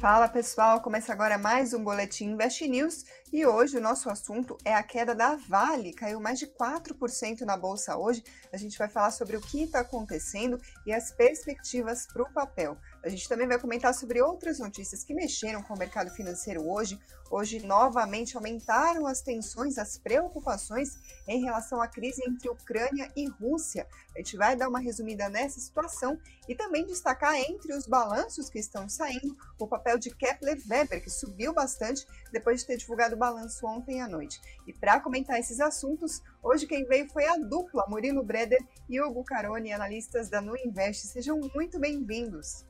Fala pessoal, começa agora mais um Boletim Invest News e hoje o nosso assunto é a queda da Vale, caiu mais de 4% na bolsa hoje. A gente vai falar sobre o que está acontecendo e as perspectivas para o papel. A gente também vai comentar sobre outras notícias que mexeram com o mercado financeiro hoje. Hoje, novamente, aumentaram as tensões, as preocupações em relação à crise entre Ucrânia e Rússia. A gente vai dar uma resumida nessa situação e também destacar entre os balanços que estão saindo o papel de Kepler Weber, que subiu bastante depois de ter divulgado o balanço ontem à noite. E para comentar esses assuntos, hoje quem veio foi a dupla Murilo Breder e Hugo Caroni, analistas da Nu Invest. Sejam muito bem-vindos.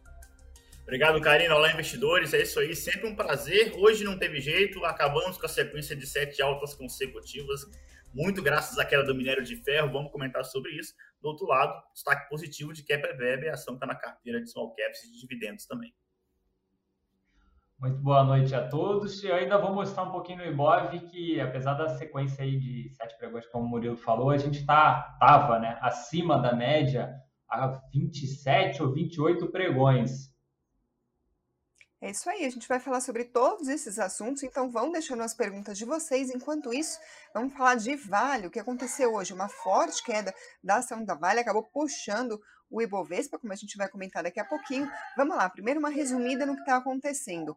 Obrigado, Karina. Olá, investidores. É isso aí, sempre um prazer. Hoje não teve jeito, acabamos com a sequência de sete altas consecutivas, muito graças à queda do minério de ferro. Vamos comentar sobre isso. Do outro lado, destaque positivo de Kepler a ação está na carteira de small caps e de dividendos também. Muito boa noite a todos. Eu ainda vou mostrar um pouquinho no Ibov que, apesar da sequência aí de sete pregões, como o Murilo falou, a gente tá, tava né, acima da média há 27 ou 28 pregões. É isso aí, a gente vai falar sobre todos esses assuntos, então vão deixando as perguntas de vocês. Enquanto isso, vamos falar de Vale, o que aconteceu hoje. Uma forte queda da ação da Vale acabou puxando o Ibovespa, como a gente vai comentar daqui a pouquinho. Vamos lá, primeiro uma resumida no que está acontecendo.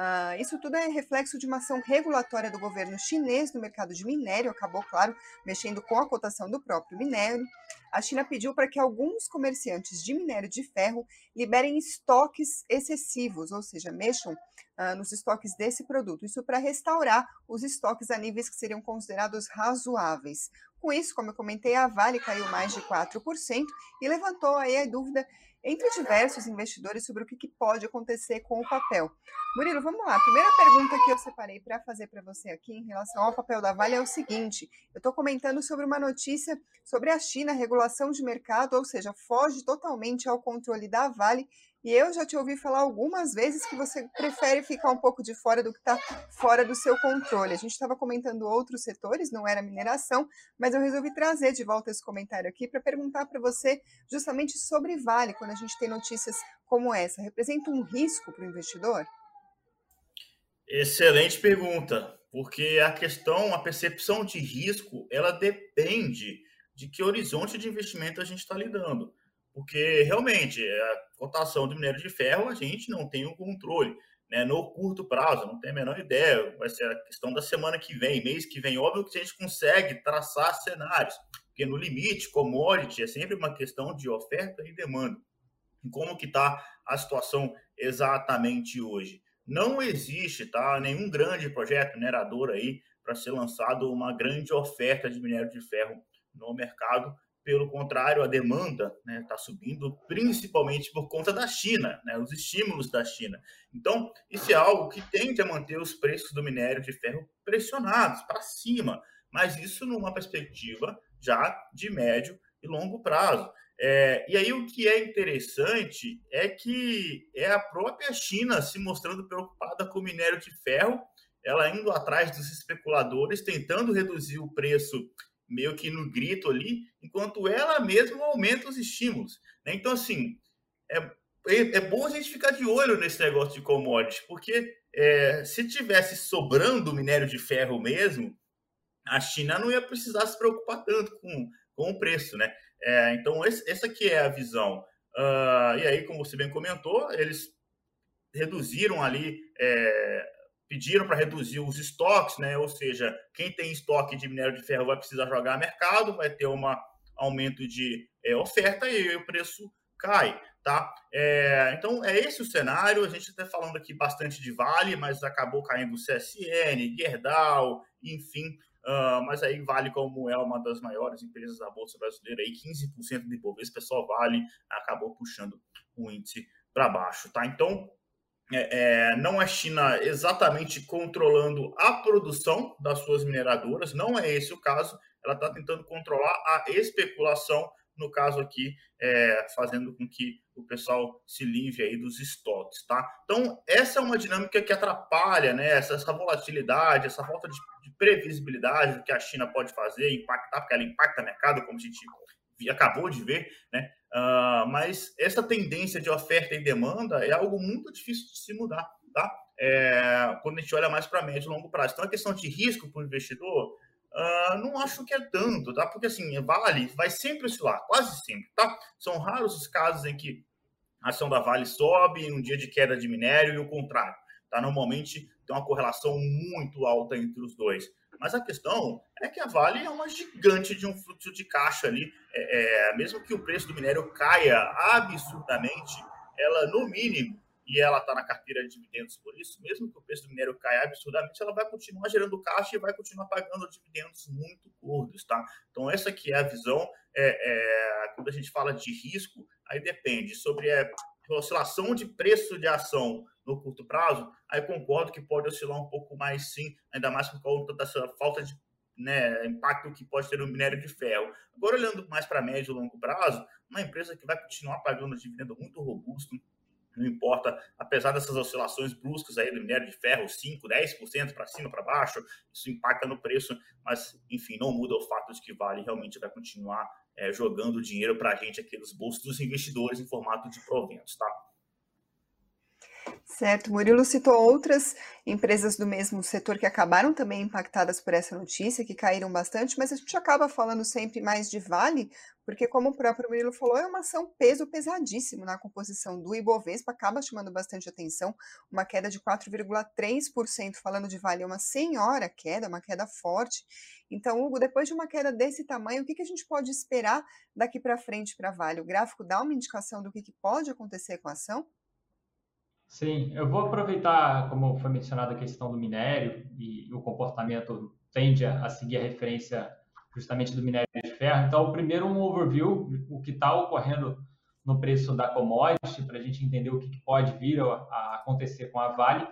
Uh, isso tudo é reflexo de uma ação regulatória do governo chinês no mercado de minério, acabou, claro, mexendo com a cotação do próprio minério. A China pediu para que alguns comerciantes de minério de ferro liberem estoques excessivos, ou seja, mexam uh, nos estoques desse produto. Isso para restaurar os estoques a níveis que seriam considerados razoáveis. Com isso, como eu comentei, a Vale caiu mais de 4% e levantou aí a dúvida entre diversos investidores sobre o que, pode acontecer com o papel. Murilo, vamos lá. A primeira pergunta que eu separei para fazer para você aqui em relação ao papel da Vale é o seguinte: eu estou comentando sobre uma notícia sobre a China, regulação de mercado, ou seja, foge totalmente ao controle da Vale e eu já te ouvi falar algumas vezes que você prefere ficar um pouco de fora do que está fora do seu controle. A gente estava comentando outros setores, não era mineração, mas eu resolvi trazer de volta esse comentário aqui para perguntar para você justamente sobre Vale, quando a gente tem notícias como essa. Representa um risco para o investidor? Excelente pergunta, porque a questão, a percepção de risco, ela depende de que horizonte de investimento a gente está lidando. Porque realmente a cotação do minério de ferro a gente não tem o controle. Né? No curto prazo, não tem a menor ideia. Vai ser a questão da semana que vem, mês que vem. Óbvio que a gente consegue traçar cenários, porque no limite, commodity é sempre uma questão de oferta e demanda. E como que está a situação exatamente hoje? Não existe tá, nenhum grande projeto minerador aí para ser lançado uma grande oferta de minério de ferro no mercado pelo contrário, a demanda está né, tá subindo, principalmente por conta da China, né, os estímulos da China. Então, isso é algo que tende a manter os preços do minério de ferro pressionados para cima, mas isso numa perspectiva já de médio e longo prazo. É, e aí o que é interessante é que é a própria China se mostrando preocupada com o minério de ferro, ela indo atrás dos especuladores, tentando reduzir o preço meio que no grito ali, enquanto ela mesma aumenta os estímulos. Né? Então, assim, é, é, é, bom a gente ficar de olho nesse negócio de commodities, porque é, se tivesse sobrando minério de ferro mesmo, a China não ia precisar se preocupar tanto com, com o preço, né? É, então, esse, essa aqui é a visão. Uh, e aí, como você bem comentou, eles reduziram ali é, pediram para reduzir os estoques, né? Ou seja, quem tem estoque de minério de ferro vai precisar jogar mercado, vai ter um aumento de é, oferta e o preço cai, tá? É, então é esse o cenário. A gente está falando aqui bastante de Vale, mas acabou caindo o CSN, Gerdau, enfim. Uh, mas aí Vale, como é uma das maiores empresas da Bolsa Brasileira, aí 15% do Ibovespa, pessoal Vale acabou puxando o índice para baixo, tá? Então é, é, não é China exatamente controlando a produção das suas mineradoras, não é esse o caso. Ela está tentando controlar a especulação, no caso aqui, é, fazendo com que o pessoal se livre aí dos estoques, tá? Então, essa é uma dinâmica que atrapalha, né? Essa, essa volatilidade, essa falta de, de, previsibilidade do que a China pode fazer, impactar, porque ela impacta o mercado, como a gente acabou de ver, né? Uh, mas essa tendência de oferta e demanda é algo muito difícil de se mudar. tá? É, quando a gente olha mais para médio e longo prazo. Então, a questão de risco para o investidor, uh, não acho que é tanto, tá? Porque, assim, Vale vai sempre oscilar, quase sempre, tá? São raros os casos em que a ação da Vale sobe em um dia de queda de minério e o contrário, tá? Normalmente tem uma correlação muito alta entre os dois. Mas a questão é que a Vale é uma gigante de um fluxo de caixa ali. É, é, mesmo que o preço do minério caia absurdamente, ela, no mínimo, e ela está na carteira de dividendos por isso, mesmo que o preço do minério caia absurdamente, ela vai continuar gerando caixa e vai continuar pagando dividendos muito gordos, tá? Então, essa aqui é a visão. É, é, quando a gente fala de risco, aí depende sobre é, oscilação de preço de ação no curto prazo, aí concordo que pode oscilar um pouco mais sim, ainda mais por conta dessa falta de né, impacto que pode ter no minério de ferro. Agora, olhando mais para médio e longo prazo, uma empresa que vai continuar pagando dividendo muito robusto, não importa, apesar dessas oscilações bruscas aí do minério de ferro, 5, 10% para cima, para baixo, isso impacta no preço, mas enfim, não muda o fato de que Vale realmente vai continuar é, jogando dinheiro para a gente aqui nos bolsos dos investidores em formato de proventos, tá? Certo, Murilo citou outras empresas do mesmo setor que acabaram também impactadas por essa notícia, que caíram bastante, mas a gente acaba falando sempre mais de Vale, porque como o próprio Murilo falou, é uma ação peso pesadíssimo na composição do Ibovespa, acaba chamando bastante atenção, uma queda de 4,3%, falando de Vale, é uma senhora queda, uma queda forte. Então, Hugo, depois de uma queda desse tamanho, o que, a gente pode esperar daqui para frente para Vale? O gráfico dá uma indicação do que pode acontecer com a ação? Sim, eu vou aproveitar, como foi mencionado, a questão do minério e o comportamento tende a seguir a referência justamente do minério de ferro. Então, primeiro um overview, o que está ocorrendo no preço da commodity, para a gente entender o que pode vir a acontecer com a Vale.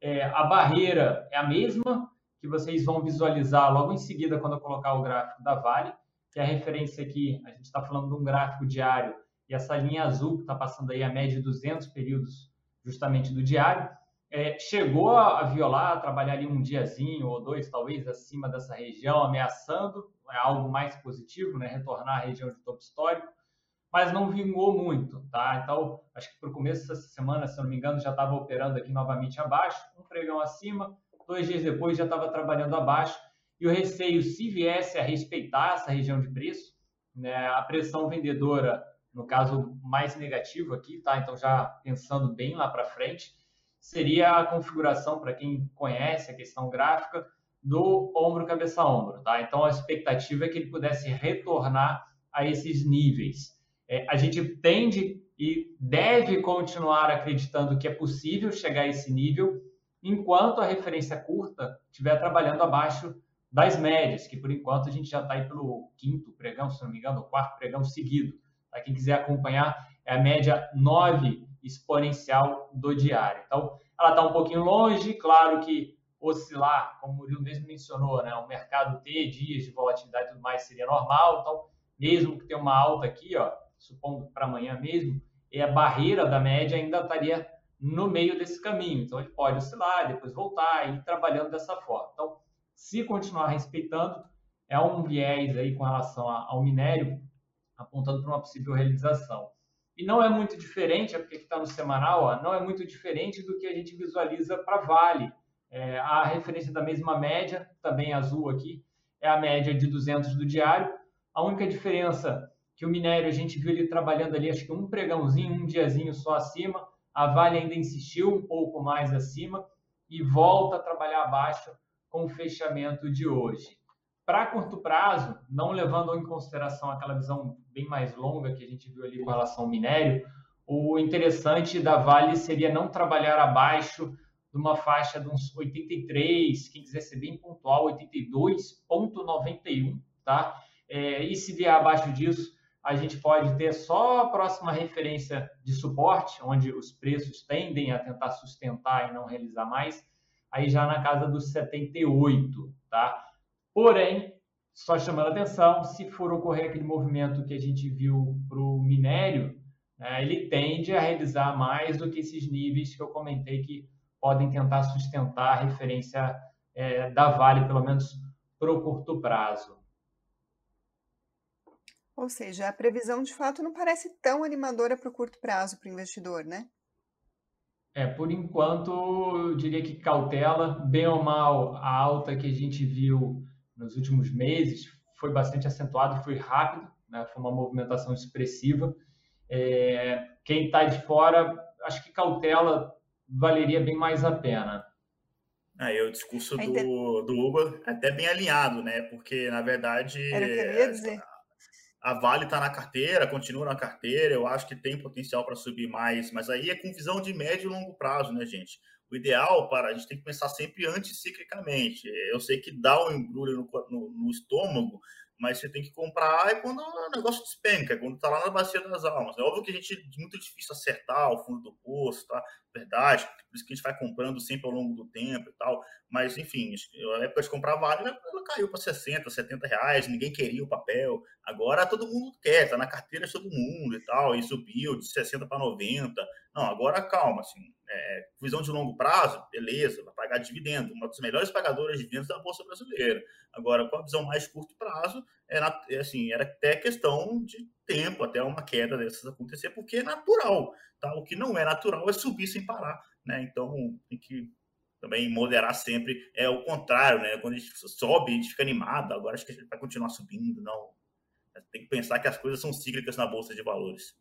É, a barreira é a mesma que vocês vão visualizar logo em seguida quando eu colocar o gráfico da Vale, que é a referência aqui, a gente está falando de um gráfico diário, e essa linha azul que está passando aí a média de 200 períodos justamente do diário, é, chegou a violar, a trabalhar ali um diazinho ou dois, talvez, acima dessa região, ameaçando, é algo mais positivo, né? retornar à região de topo histórico, mas não vingou muito, tá? Então, acho que para o começo dessa semana, se não me engano, já estava operando aqui novamente abaixo, um pregão acima, dois dias depois já estava trabalhando abaixo, e o receio, se viesse a respeitar essa região de preço, né, a pressão vendedora no caso mais negativo aqui, tá? Então já pensando bem lá para frente, seria a configuração para quem conhece a questão gráfica do ombro cabeça ombro, tá? Então a expectativa é que ele pudesse retornar a esses níveis. É, a gente tende e deve continuar acreditando que é possível chegar a esse nível enquanto a referência curta estiver trabalhando abaixo das médias, que por enquanto a gente já está aí pelo quinto pregão, se não me engano, o quarto pregão seguido. Para quem quiser acompanhar, é a média 9 exponencial do diário. Então, ela está um pouquinho longe, claro que oscilar, como o Murilo mesmo mencionou, né, o mercado ter dias de volatilidade e tudo mais seria normal, então, mesmo que tenha uma alta aqui, ó, supondo para amanhã mesmo, e a barreira da média ainda estaria no meio desse caminho, então ele pode oscilar, depois voltar e ir trabalhando dessa forma. Então, se continuar respeitando, é um viés aí com relação ao minério apontando para uma possível realização. E não é muito diferente, é porque está no semanal, ó, não é muito diferente do que a gente visualiza para Vale. É, a referência da mesma média, também azul aqui, é a média de 200 do diário. A única diferença que o minério a gente viu ele trabalhando ali, acho que um pregãozinho, um diazinho só acima. A Vale ainda insistiu um pouco mais acima e volta a trabalhar abaixo com o fechamento de hoje. Para curto prazo, não levando em consideração aquela visão bem mais longa que a gente viu ali com relação ao minério, o interessante da Vale seria não trabalhar abaixo de uma faixa de uns 83, quem quiser ser bem pontual, 82,91, tá? É, e se vier abaixo disso, a gente pode ter só a próxima referência de suporte, onde os preços tendem a tentar sustentar e não realizar mais, aí já na casa dos 78, tá? Porém, só chamando a atenção, se for ocorrer aquele movimento que a gente viu para o minério, né, ele tende a realizar mais do que esses níveis que eu comentei que podem tentar sustentar a referência é, da Vale, pelo menos para o curto prazo. Ou seja, a previsão de fato não parece tão animadora para o curto prazo para o investidor, né? É, por enquanto, eu diria que cautela, bem ou mal, a alta que a gente viu nos últimos meses foi bastante acentuada, foi rápido, né? foi uma movimentação expressiva. É, quem está de fora, acho que cautela valeria bem mais a pena. Aí o discurso do, do Hugo é até bem alinhado, né? Porque, na verdade, ia dizer a Vale está na carteira, continua na carteira, eu acho que tem potencial para subir mais, mas aí é com visão de médio e longo prazo, né, gente? O ideal para a gente tem que pensar sempre anticiclicamente. Eu sei que dá um embrulho no, no, no estômago, mas você tem que comprar é quando o negócio despenca, é quando está lá na bacia das almas. É óbvio que a gente é muito difícil acertar o fundo do poço, tá? Verdade, por isso que a gente vai comprando sempre ao longo do tempo e tal. Mas, enfim, na época de comprar Vale, ela caiu para 60, 70 reais, ninguém queria o papel. Agora todo mundo quer, tá na carteira de todo mundo e tal, e subiu de 60 para 90. Não, agora calma, assim, é, visão de longo prazo, beleza, vai pagar dividendo, uma das melhores pagadoras de dividendos da Bolsa Brasileira. Agora, com a visão mais curto prazo, era, é assim, era até questão de tempo até uma queda dessas acontecer, porque é natural, tá? O que não é natural é subir sem parar, né? Então, tem que também moderar sempre. É o contrário, né? Quando a gente sobe, a gente fica animado, agora acho que a gente vai continuar subindo, não. Tem que pensar que as coisas são cíclicas na Bolsa de Valores.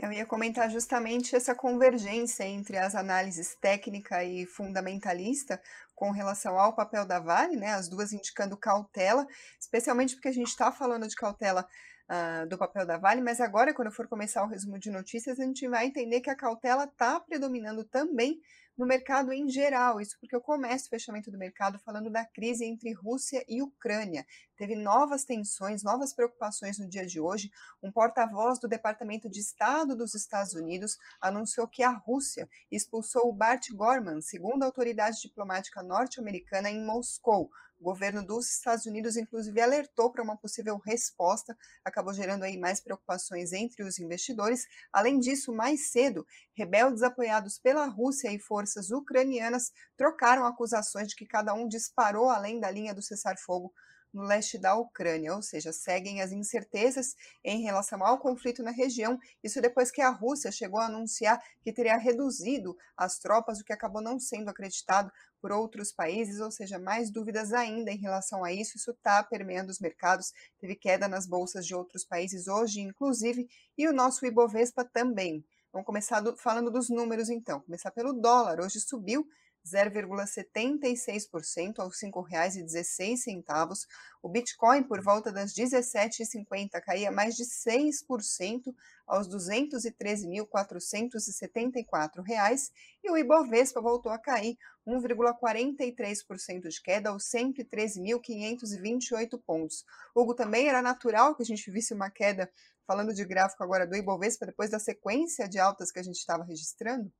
Eu ia comentar justamente essa convergência entre as análises técnica e fundamentalista com relação ao papel da Vale, né, as duas indicando cautela, especialmente porque a gente está falando de cautela uh, do papel da Vale, mas agora, quando for começar o resumo de notícias, a gente vai entender que a cautela está predominando também no mercado em geral. Isso porque eu começo o fechamento do mercado falando da crise entre Rússia e Ucrânia. Teve novas tensões, novas preocupações no dia de hoje. Um porta-voz do Departamento de Estado dos Estados Unidos anunciou que a Rússia expulsou o Bart Gorman, segundo a autoridade diplomática norte-americana em Moscou, o governo dos Estados Unidos, inclusive, alertou para uma possível resposta, acabou gerando aí mais preocupações entre os investidores. Além disso, mais cedo, rebeldes apoiados pela Rússia e forças ucranianas trocaram acusações de que cada um disparou além da linha do cessar-fogo no leste da Ucrânia, ou seja, seguem as incertezas em relação ao conflito na região. Isso depois que a Rússia chegou a anunciar que teria reduzido as tropas, o que acabou não sendo acreditado por outros países, ou seja, mais dúvidas ainda em relação a isso. Isso está permeando os mercados, teve queda nas bolsas de outros países hoje, inclusive, e o nosso Ibovespa também. Vamos começar do, falando dos números então. Começar pelo dólar. Hoje subiu 0,76% aos R$ 5,16. O Bitcoin, por volta das 17,50, caía mais de 6% aos R$ 213.474. E o Ibovespa voltou a cair 1,43% de queda aos 113.528 pontos. Hugo, também era natural que a gente visse uma queda, falando de gráfico agora do Ibovespa, depois da sequência de altas que a gente estava registrando?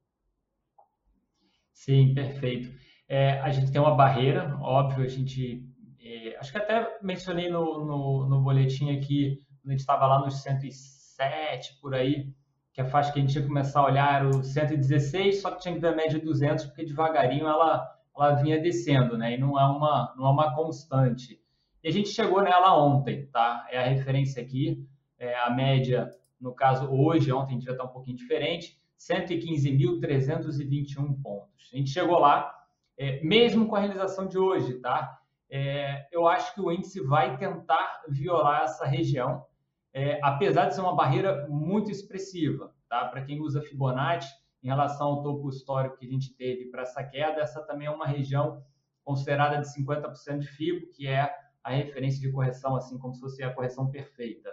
Sim, perfeito. É, a gente tem uma barreira, óbvio, a gente. É, acho que até mencionei no, no, no boletim aqui, quando a gente estava lá nos 107 por aí, que a faixa que a gente que começar a olhar era o 116, só que tinha que ver a média 200, porque devagarinho ela, ela vinha descendo, né? E não é, uma, não é uma constante. E a gente chegou nela ontem, tá? É a referência aqui, é a média, no caso hoje, ontem já está um pouquinho diferente, 115.321 pontos. A gente chegou lá, é, mesmo com a realização de hoje, tá? É, eu acho que o índice vai tentar violar essa região, é, apesar de ser uma barreira muito expressiva, tá? Para quem usa Fibonacci, em relação ao topo histórico que a gente teve para essa queda, essa também é uma região considerada de 50% de Fibo, que é a referência de correção, assim como se fosse a correção perfeita.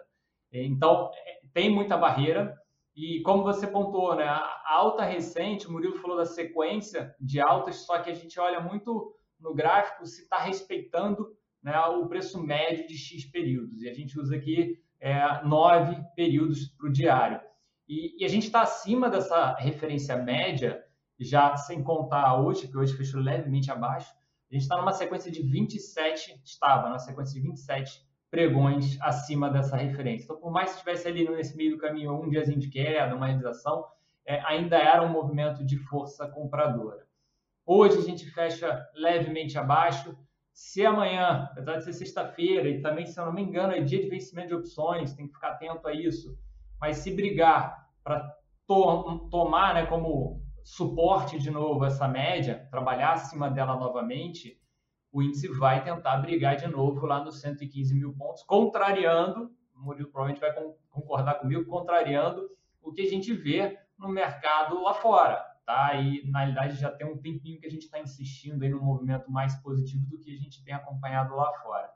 Então, é, tem muita barreira, e como você pontuou, né, a alta recente, o Murilo falou da sequência de altas, só que a gente olha muito no gráfico se está respeitando né, o preço médio de X períodos. E a gente usa aqui é, nove períodos para o diário. E, e, a gente está acima dessa referência média, já sem contar hoje, que hoje fechou levemente abaixo. A gente está numa sequência de 27, estava numa sequência de 27 pregões acima dessa referência. Então, por mais que estivesse ali nesse meio do caminho um diazinho de queda, uma realização, é, ainda era um movimento de força compradora. Hoje a gente fecha levemente abaixo. Se amanhã, apesar de ser sexta-feira, e também, se eu não me engano, é dia de vencimento de opções, tem que ficar atento a isso. Mas se brigar para to tomar, né, como suporte de novo essa média, trabalhar acima dela novamente, o índice vai tentar brigar de novo lá nos 115 mil pontos, contrariando, o Murilo provavelmente vai concordar comigo, contrariando o que a gente vê no mercado lá fora. Tá? E, na realidade, já tem um tempinho que a gente está insistindo aí no movimento mais positivo do que a gente tem acompanhado lá fora.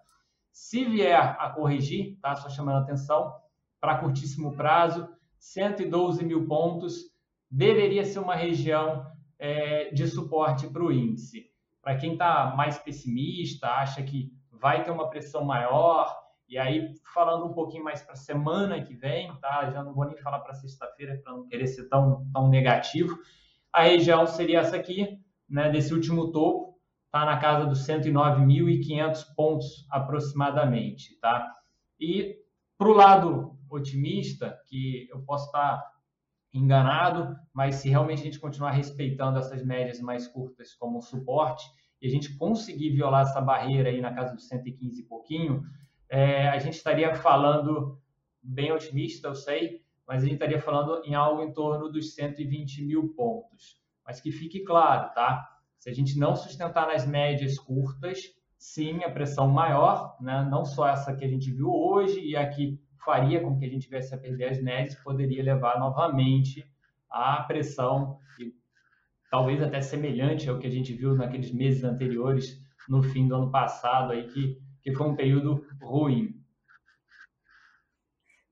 Se vier a corrigir, tá? só chamando atenção, para curtíssimo prazo, 112 mil pontos deveria ser uma região é, de suporte para o índice. Para quem está mais pessimista, acha que vai ter uma pressão maior, e aí falando um pouquinho mais para a semana que vem, tá? Já não vou nem falar para sexta-feira para não querer ser tão, tão negativo. A região seria essa aqui, né? Desse último topo, tá na casa dos 109.500 pontos aproximadamente, tá? E para o lado otimista, que eu posso estar enganado, mas se realmente a gente continuar respeitando essas médias mais curtas como suporte e a gente conseguir violar essa barreira aí na casa dos 115 e pouquinho, é, a gente estaria falando, bem otimista, eu sei, mas a gente estaria falando em algo em torno dos 120 mil pontos. Mas que fique claro, tá? Se a gente não sustentar nas médias curtas, sim, a pressão maior, né? não só essa que a gente viu hoje e aqui faria com que a gente tivesse a perder as médias, poderia levar novamente à pressão, e talvez até semelhante ao que a gente viu naqueles meses anteriores, no fim do ano passado, aí, que, que foi um período ruim.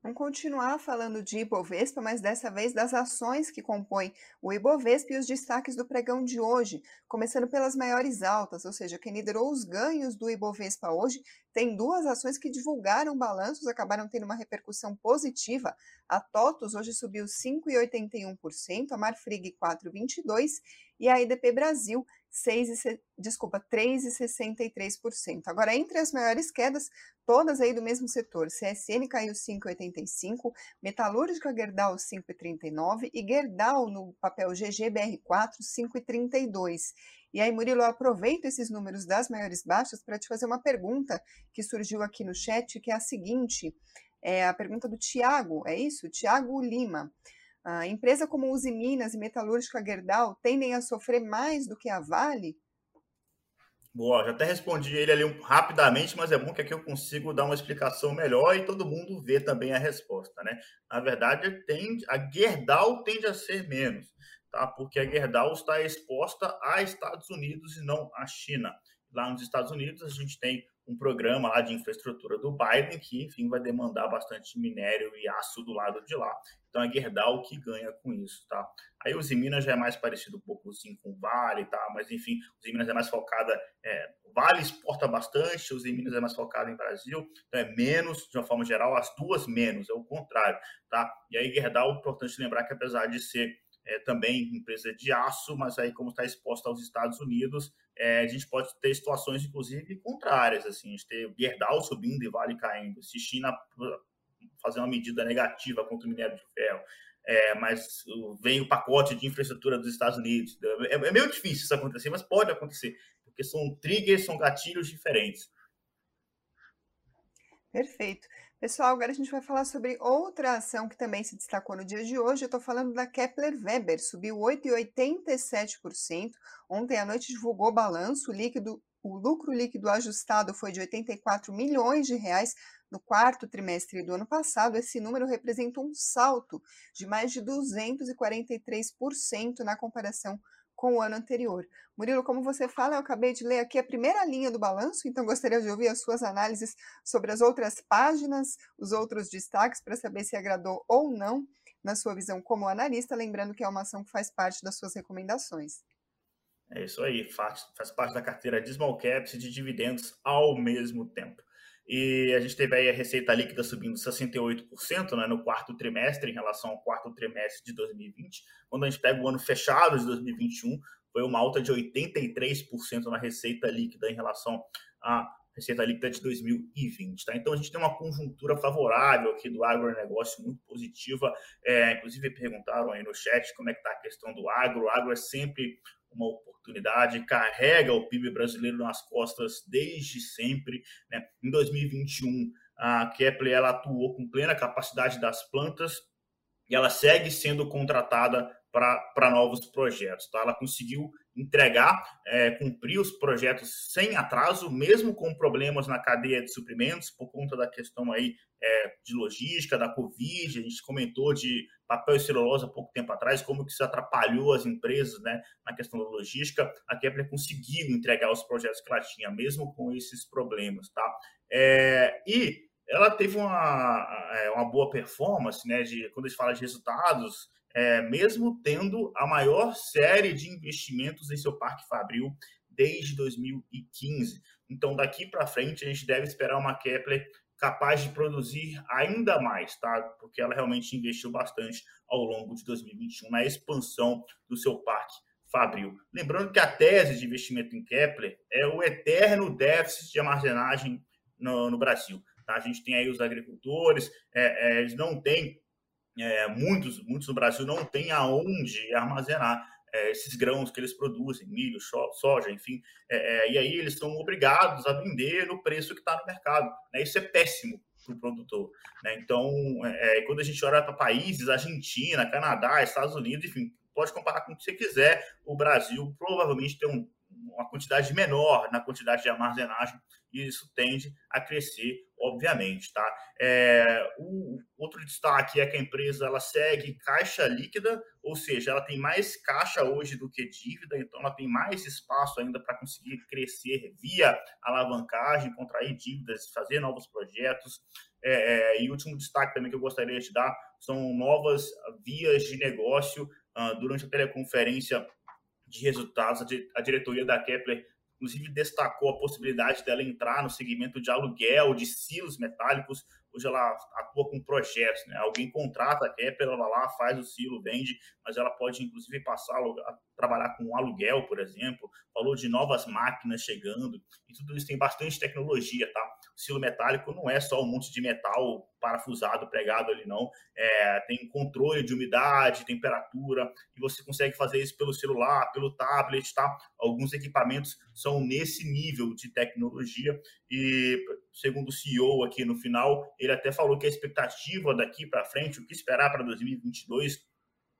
Vamos continuar falando de Ibovespa, mas dessa vez das ações que compõem o Ibovespa e os destaques do pregão de hoje, começando pelas maiores altas, ou seja, quem liderou os ganhos do Ibovespa hoje tem duas ações que divulgaram balanços, acabaram tendo uma repercussão positiva. A TOTUS hoje subiu 5,81%, a Marfrig 4,22% e a EDP Brasil 6, desculpa, 3,63%. Agora, entre as maiores quedas, todas aí do mesmo setor, CSN caiu 5,85%, Metalúrgica Gerdau 5,39% e Gerdau no papel GGBR4 5,32%. E aí, Murilo, eu aproveito esses números das maiores baixas para te fazer uma pergunta que surgiu aqui no chat, que é a seguinte, é a pergunta do Tiago, é isso? Tiago Lima. A empresa como Uzi Minas e Metalúrgica Gerdau tendem a sofrer mais do que a Vale? Boa, já até respondi ele ali rapidamente, mas é bom que aqui eu consigo dar uma explicação melhor e todo mundo vê também a resposta, né? Na verdade, tende, a Gerdau tende a ser menos, tá? Porque a Gerdau está exposta a Estados Unidos e não à China. Lá nos Estados Unidos, a gente tem um programa lá de infraestrutura do Biden que, enfim, vai demandar bastante minério e aço do lado de lá. Então é Gerdau que ganha com isso, tá? Aí o Minas já é mais parecido um pouco assim com o Vale, tá? Mas enfim, o Minas é mais focada, é, Vale exporta bastante, o Minas é mais focado em Brasil, então é menos, de uma forma geral, as duas menos, é o contrário, tá? E aí Gerdau, importante lembrar que apesar de ser é, também empresa de aço, mas aí como está exposta aos Estados Unidos, é, a gente pode ter situações, inclusive, contrárias, assim, a gente ter Gerdau subindo e Vale caindo, se China fazer uma medida negativa contra o minério de ferro, é, mas vem o pacote de infraestrutura dos Estados Unidos. É, é meio difícil isso acontecer, mas pode acontecer, porque são triggers, são gatilhos diferentes. Perfeito. Pessoal, agora a gente vai falar sobre outra ação que também se destacou no dia de hoje. Eu estou falando da Kepler Weber, subiu 8,87%. Ontem à noite divulgou balanço líquido. O lucro líquido ajustado foi de 84 milhões de reais no quarto trimestre do ano passado. Esse número representa um salto de mais de 243% na comparação com o ano anterior. Murilo, como você fala, eu acabei de ler aqui a primeira linha do balanço, então gostaria de ouvir as suas análises sobre as outras páginas, os outros destaques, para saber se agradou ou não na sua visão como analista, lembrando que é uma ação que faz parte das suas recomendações. É isso aí, faz, faz parte da carteira de small caps e de dividendos ao mesmo tempo. E a gente teve aí a receita líquida subindo 68% né, no quarto trimestre em relação ao quarto trimestre de 2020. Quando a gente pega o ano fechado de 2021, foi uma alta de 83% na receita líquida em relação à receita líquida de 2020. Tá? Então a gente tem uma conjuntura favorável aqui do agronegócio muito positiva. É, inclusive perguntaram aí no chat como é que está a questão do agro. O agro é sempre uma oportunidade, carrega o PIB brasileiro nas costas desde sempre. Né? Em 2021, a Kepler ela atuou com plena capacidade das plantas e ela segue sendo contratada para novos projetos. Tá? Ela conseguiu entregar, é, cumprir os projetos sem atraso, mesmo com problemas na cadeia de suprimentos, por conta da questão aí é, de logística, da Covid, a gente comentou de papel e celulose há pouco tempo atrás, como que isso atrapalhou as empresas né, na questão da logística, a Kepler conseguiu entregar os projetos que ela tinha, mesmo com esses problemas. Tá? É, e ela teve uma, é, uma boa performance, né, de, quando a gente fala de resultados, é, mesmo tendo a maior série de investimentos em seu parque fabril desde 2015. Então, daqui para frente, a gente deve esperar uma Kepler capaz de produzir ainda mais, tá? Porque ela realmente investiu bastante ao longo de 2021 na expansão do seu parque fabril. Lembrando que a tese de investimento em Kepler é o eterno déficit de armazenagem no, no Brasil. Tá? A gente tem aí os agricultores, é, é, eles não têm, é, muitos, muitos no Brasil não têm aonde armazenar é, esses grãos que eles produzem, milho, soja, enfim, é, é, e aí eles são obrigados a vender no preço que está no mercado. Né? Isso é péssimo para o produtor. Né? Então, quando a gente olha para países, Argentina, Canadá, Estados Unidos, enfim, pode comparar com o que você quiser, o Brasil provavelmente tem um, uma quantidade menor na quantidade de armazenagem e isso tende a crescer, obviamente, tá? É, o outro destaque é que a empresa ela segue caixa líquida, ou seja, ela tem mais caixa hoje do que dívida, então ela tem mais espaço ainda para conseguir crescer via alavancagem, contrair dívidas, fazer novos projetos. É, é, e último destaque também que eu gostaria de dar são novas vias de negócio. Uh, durante a teleconferência de resultados, a diretoria da Kepler inclusive destacou a possibilidade dela entrar no segmento de aluguel de silos metálicos. Hoje ela atua com projetos, né? Alguém contrata a Kepler, ela vai lá, faz o silo, vende, mas ela pode inclusive passar a trabalhar com aluguel, por exemplo. Falou de novas máquinas chegando e tudo isso tem bastante tecnologia, tá? O silo metálico não é só um monte de metal parafusado, pregado ali, não. É, tem controle de umidade, temperatura, e você consegue fazer isso pelo celular, pelo tablet, tá? Alguns equipamentos são nesse nível de tecnologia e, segundo o CEO aqui no final, ele até falou que a expectativa daqui para frente, o que esperar para 2022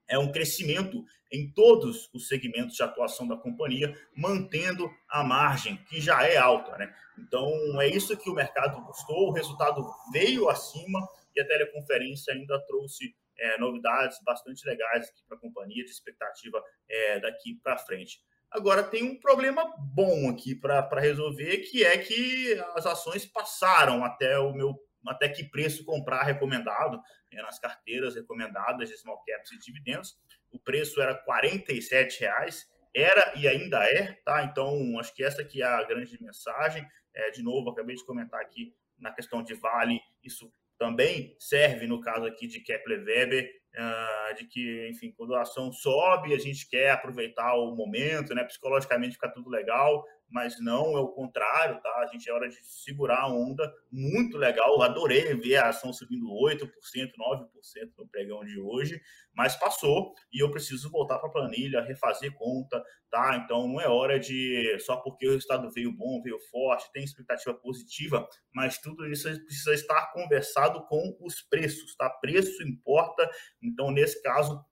é um crescimento em todos os segmentos de atuação da companhia, mantendo a margem, que já é alta. Né? Então, é isso que o mercado buscou, o resultado veio acima e a teleconferência ainda trouxe é, novidades bastante legais para a companhia, de expectativa é, daqui para frente. Agora, tem um problema bom aqui para resolver, que é que as ações passaram até o meu até que preço comprar recomendado né, nas carteiras recomendadas de small caps e dividendos. O preço era R$ reais, era e ainda é, tá? Então, acho que essa aqui é a grande mensagem. É, de novo, acabei de comentar aqui na questão de Vale, isso também serve no caso aqui de Kepler Weber, uh, de que, enfim, quando a ação sobe, a gente quer aproveitar o momento, né? Psicologicamente fica tudo legal, mas não é o contrário, tá? A gente é hora de segurar a onda, muito legal. Adorei ver a ação subindo 8%, 9% no pregão de hoje, mas passou e eu preciso voltar para a planilha, refazer conta, tá? Então não é hora de só porque o resultado veio bom, veio forte, tem expectativa positiva, mas tudo isso precisa estar conversado com os preços, tá? Preço importa. Então nesse caso,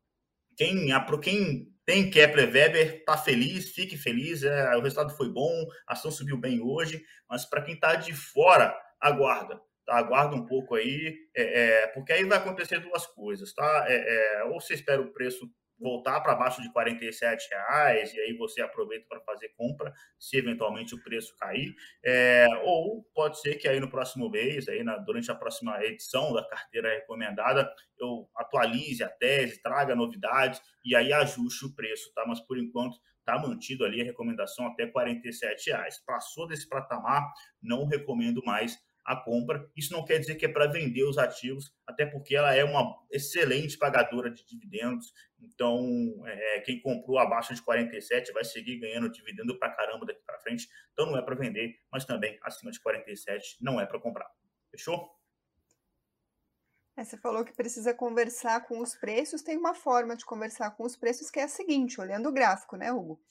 quem, quem tem Kepler Weber, tá feliz, fique feliz, é, o resultado foi bom, a ação subiu bem hoje, mas para quem está de fora, aguarda, tá? Aguarda um pouco aí, é, é, porque aí vai acontecer duas coisas, tá? É, é, ou você espera o preço voltar para baixo de 47 reais e aí você aproveita para fazer compra se eventualmente o preço cair é, ou pode ser que aí no próximo mês aí na, durante a próxima edição da carteira recomendada eu atualize a tese traga novidades e aí ajuste o preço tá? Mas por enquanto está mantido ali a recomendação até 47 reais. Passou desse patamar não recomendo mais a compra. Isso não quer dizer que é para vender os ativos, até porque ela é uma excelente pagadora de dividendos. Então, é, quem comprou abaixo de 47 vai seguir ganhando dividendo para caramba daqui para frente. Então, não é para vender, mas também acima de 47 não é para comprar. Fechou? É, você falou que precisa conversar com os preços. Tem uma forma de conversar com os preços que é a seguinte, olhando o gráfico, né, Hugo?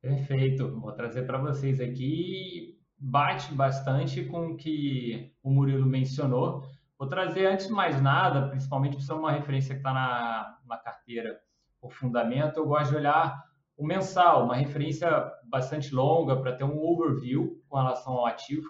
Perfeito. Vou trazer para vocês aqui bate bastante com o que o Murilo mencionou. Vou trazer, antes de mais nada, principalmente por ser uma referência que está na, na carteira, o fundamento, eu gosto de olhar o mensal, uma referência bastante longa para ter um overview com relação ao ativo.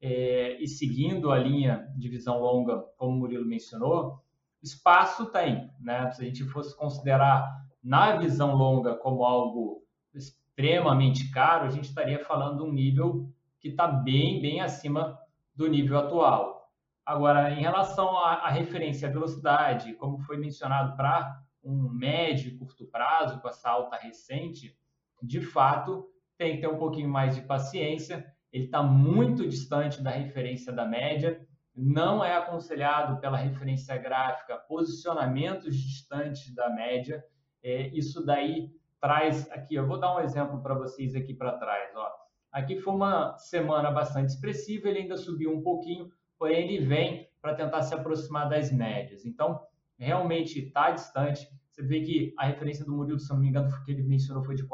É, e seguindo a linha de visão longa, como o Murilo mencionou, espaço tem. Né? Se a gente fosse considerar na visão longa como algo extremamente caro, a gente estaria falando um nível que está bem, bem acima do nível atual. Agora, em relação à, à referência à velocidade, como foi mencionado para um médio e curto prazo, com essa alta recente, de fato, tem que ter um pouquinho mais de paciência. Ele está muito distante da referência da média. Não é aconselhado pela referência gráfica posicionamentos distantes da média. É, isso daí traz aqui, eu vou dar um exemplo para vocês aqui para trás. Ó. Aqui foi uma semana bastante expressiva, ele ainda subiu um pouquinho, porém ele vem para tentar se aproximar das médias. Então, realmente está distante. Você vê que a referência do Murilo, se não me engano, que ele mencionou foi de R$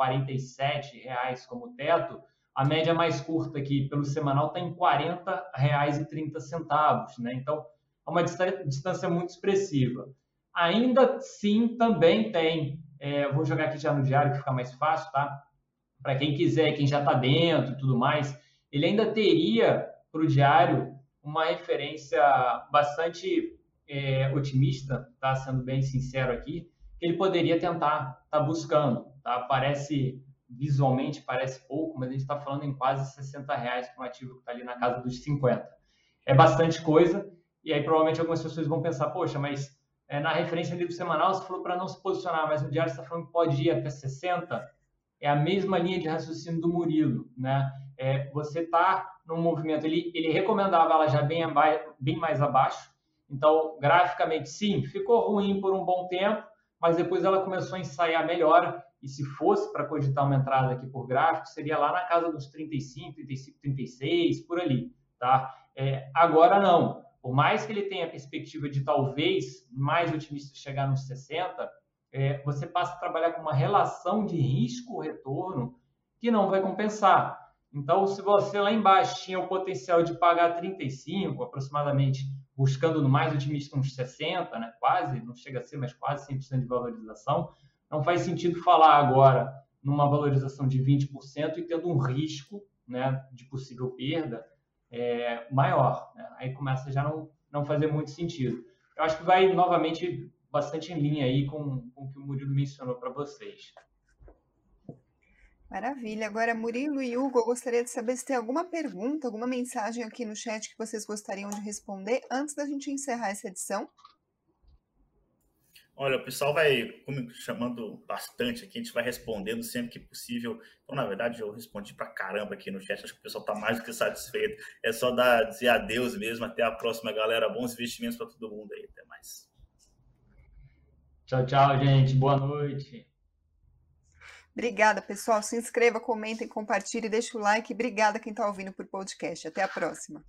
reais como teto. A média mais curta aqui pelo semanal está em R$ 40,30, né? Então, é uma distância muito expressiva. Ainda assim, também tem, é, vou jogar aqui já no diário que fica mais fácil, tá? Para quem quiser, quem já está dentro e tudo mais, ele ainda teria para o diário uma referência bastante é, otimista, tá? Sendo bem sincero aqui, que ele poderia tentar estar tá buscando, tá? Parece visualmente parece pouco, mas a gente está falando em quase 60 reais para um ativo que está ali na casa dos 50. É bastante coisa, e aí provavelmente algumas pessoas vão pensar, poxa, mas é, na referência livro semanal você falou para não se posicionar, mas no diário você está falando que pode ir até 60. É a mesma linha de raciocínio do Murilo, né? É, você está num movimento, ele, ele recomendava ela já bem, bem mais abaixo, então, graficamente, sim, ficou ruim por um bom tempo, mas depois ela começou a ensaiar melhora. E se fosse para cogitar uma entrada aqui por gráfico, seria lá na casa dos 35, 35, 36, por ali. Tá? É, agora não. Por mais que ele tenha a perspectiva de talvez mais otimista chegar nos 60, é, você passa a trabalhar com uma relação de risco-retorno que não vai compensar. Então, se você lá embaixo tinha o potencial de pagar 35 aproximadamente buscando no mais otimista uns 60, né? quase, não chega a ser, mas quase 100% de valorização, não faz sentido falar agora numa valorização de 20% e tendo um risco né, de possível perda é, maior. Né? Aí começa já não, não fazer muito sentido. Eu acho que vai novamente bastante em linha aí com, com o que o Murilo mencionou para vocês. Maravilha. Agora, Murilo e Hugo, eu gostaria de saber se tem alguma pergunta, alguma mensagem aqui no chat que vocês gostariam de responder antes da gente encerrar essa edição. Olha, o pessoal vai chamando bastante aqui, a gente vai respondendo sempre que possível. Então, na verdade, eu respondi pra caramba aqui no chat, acho que o pessoal tá mais do que satisfeito. É só dar, dizer adeus mesmo, até a próxima, galera. Bons investimentos para todo mundo aí, até mais. Tchau, tchau, gente. Boa noite. Obrigada, pessoal. Se inscreva, comentem, compartilhe, deixe o like. Obrigada quem está ouvindo por podcast. Até a próxima.